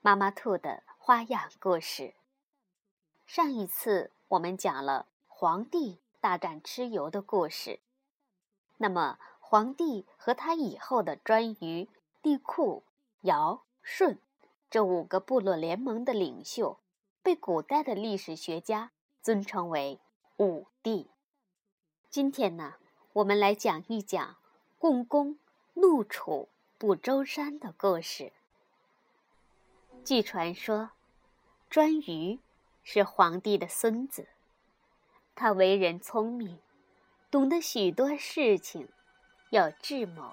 妈妈兔的花样故事。上一次我们讲了皇帝大战蚩尤的故事。那么，皇帝和他以后的颛臾、帝喾、尧、舜这五个部落联盟的领袖，被古代的历史学家尊称为五帝。今天呢，我们来讲一讲共工怒楚不周山的故事。据传说，颛臾是皇帝的孙子。他为人聪明，懂得许多事情，有智谋，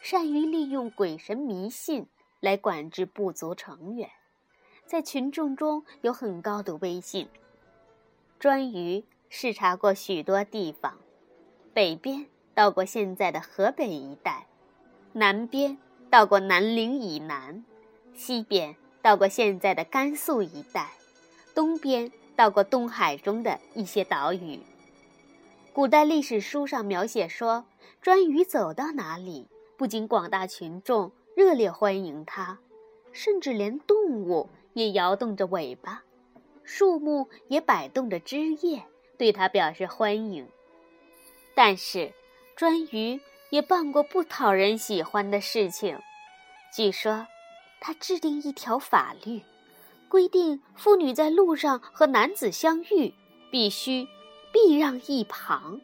善于利用鬼神迷信来管制部族成员，在群众中有很高的威信。颛臾视察过许多地方，北边到过现在的河北一带，南边到过南陵以南，西边。到过现在的甘肃一带，东边到过东海中的一些岛屿。古代历史书上描写说，颛臾走到哪里，不仅广大群众热烈欢迎他，甚至连动物也摇动着尾巴，树木也摆动着枝叶，对他表示欢迎。但是，颛臾也办过不讨人喜欢的事情，据说。他制定一条法律，规定妇女在路上和男子相遇，必须避让一旁。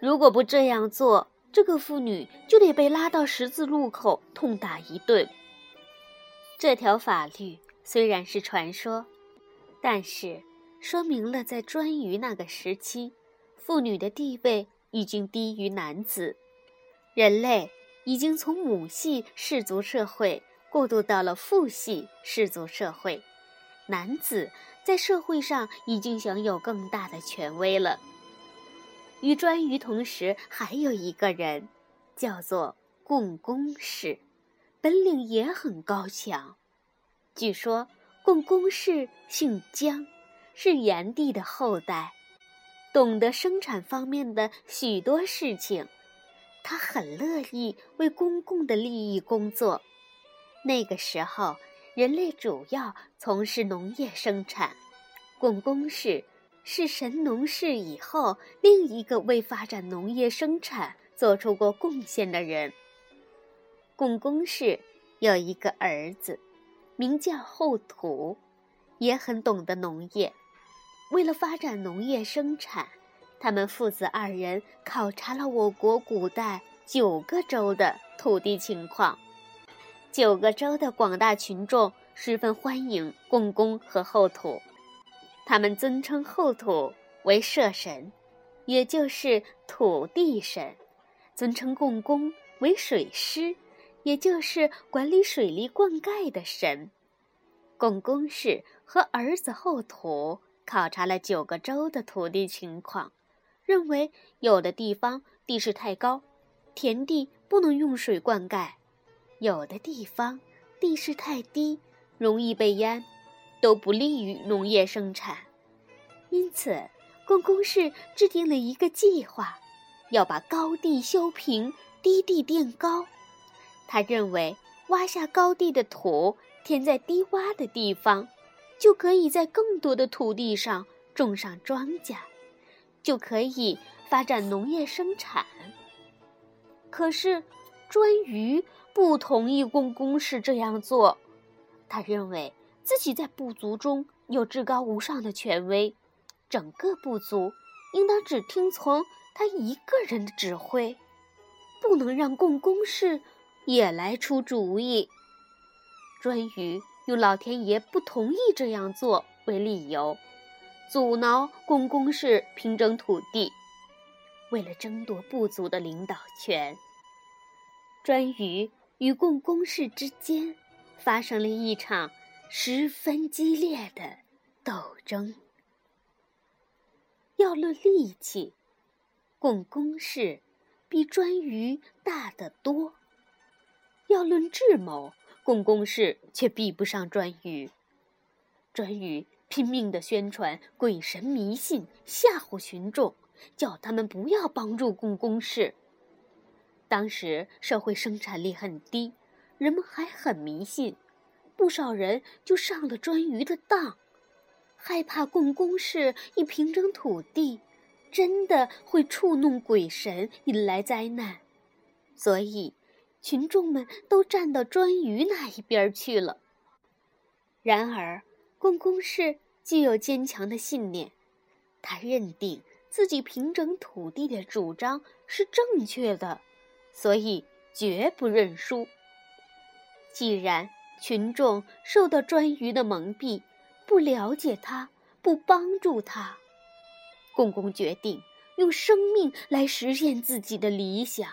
如果不这样做，这个妇女就得被拉到十字路口痛打一顿。这条法律虽然是传说，但是说明了在颛臾那个时期，妇女的地位已经低于男子，人类已经从母系氏族社会。过渡到了父系氏族社会，男子在社会上已经享有更大的权威了。与颛臾同时，还有一个人，叫做共工氏，本领也很高强。据说共工氏姓姜，是炎帝的后代，懂得生产方面的许多事情，他很乐意为公共的利益工作。那个时候，人类主要从事农业生产。共工氏是神农氏以后另一个为发展农业生产做出过贡献的人。共工氏有一个儿子，名叫后土，也很懂得农业。为了发展农业生产，他们父子二人考察了我国古代九个州的土地情况。九个州的广大群众十分欢迎共工和后土，他们尊称后土为社神，也就是土地神；尊称共工为水师，也就是管理水利灌溉的神。共工氏和儿子后土考察了九个州的土地情况，认为有的地方地势太高，田地不能用水灌溉。有的地方地势太低，容易被淹，都不利于农业生产。因此，共工氏制定了一个计划，要把高地修平，低地垫高。他认为，挖下高地的土，填在低洼的地方，就可以在更多的土地上种上庄稼，就可以发展农业生产。可是，颛臾。不同意共工氏这样做，他认为自己在部族中有至高无上的权威，整个部族应当只听从他一个人的指挥，不能让共工氏也来出主意。颛臾用老天爷不同意这样做为理由，阻挠共工氏平整土地，为了争夺部族的领导权，颛臾。与共工氏之间发生了一场十分激烈的斗争。要论力气，共工氏比颛臾大得多；要论智谋，共工氏却比不上颛臾。颛臾拼命地宣传鬼神迷信，吓唬群众，叫他们不要帮助共工氏。当时社会生产力很低，人们还很迷信，不少人就上了颛臾的当。害怕共工氏一平整土地，真的会触怒鬼神，引来灾难，所以群众们都站到颛臾那一边去了。然而，共工氏具有坚强的信念，他认定自己平整土地的主张是正确的，所以绝不认输。既然群众受到颛臾的蒙蔽，不了解他，不帮助他，公公决定用生命来实现自己的理想。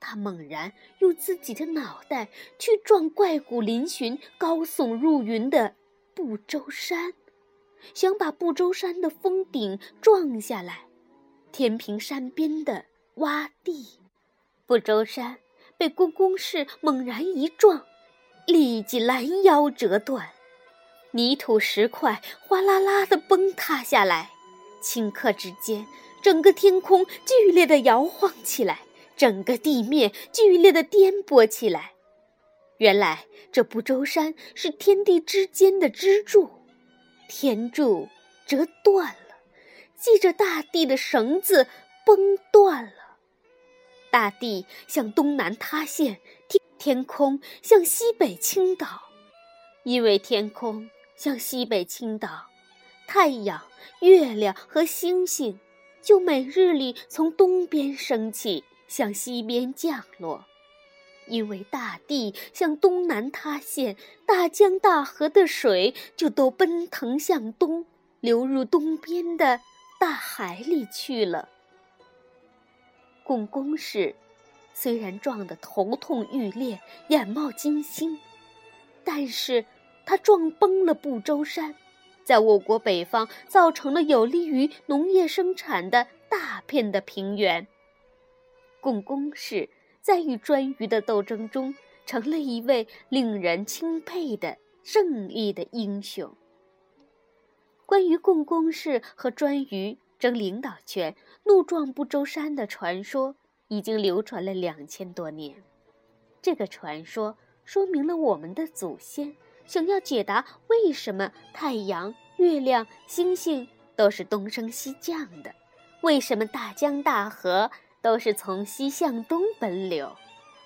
他猛然用自己的脑袋去撞怪骨嶙峋、高耸入云的不周山，想把不周山的峰顶撞下来，填平山边的洼地。不周山被公公室猛然一撞，立即拦腰折断。泥土石块哗啦啦地崩塌下来，顷刻之间，整个天空剧烈地摇晃起来，整个地面剧烈地颠簸起来。原来这不周山是天地之间的支柱，天柱折断了，系着大地的绳子崩断了，大地向东南塌陷，天天空向西北倾倒，因为天空。向西北倾倒，太阳、月亮和星星就每日里从东边升起，向西边降落。因为大地向东南塌陷，大江大河的水就都奔腾向东，流入东边的大海里去了。共工氏虽然撞得头痛欲裂、眼冒金星，但是。他撞崩了不周山，在我国北方造成了有利于农业生产的大片的平原。共工氏在与颛臾的斗争中，成了一位令人钦佩的正义的英雄。关于共工氏和颛臾争领导权、怒撞不周山的传说，已经流传了两千多年。这个传说说明了我们的祖先。想要解答为什么太阳、月亮、星星都是东升西降的，为什么大江大河都是从西向东奔流，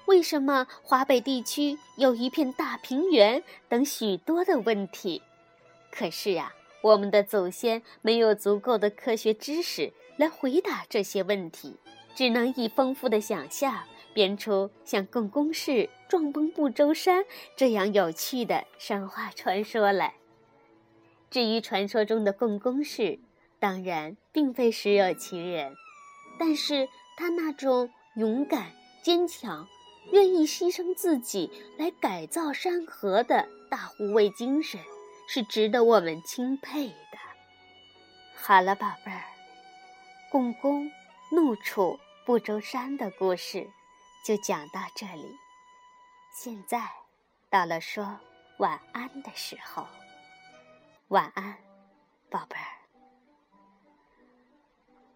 为什么华北地区有一片大平原等许多的问题，可是啊，我们的祖先没有足够的科学知识来回答这些问题，只能以丰富的想象。编出像共工氏撞崩不周山这样有趣的神话传说来。至于传说中的共工氏，当然并非实有其人，但是他那种勇敢、坚强、愿意牺牲自己来改造山河的大护卫精神，是值得我们钦佩的。好了，宝贝儿，共工怒触不周山的故事。就讲到这里，现在到了说晚安的时候。晚安，宝贝儿。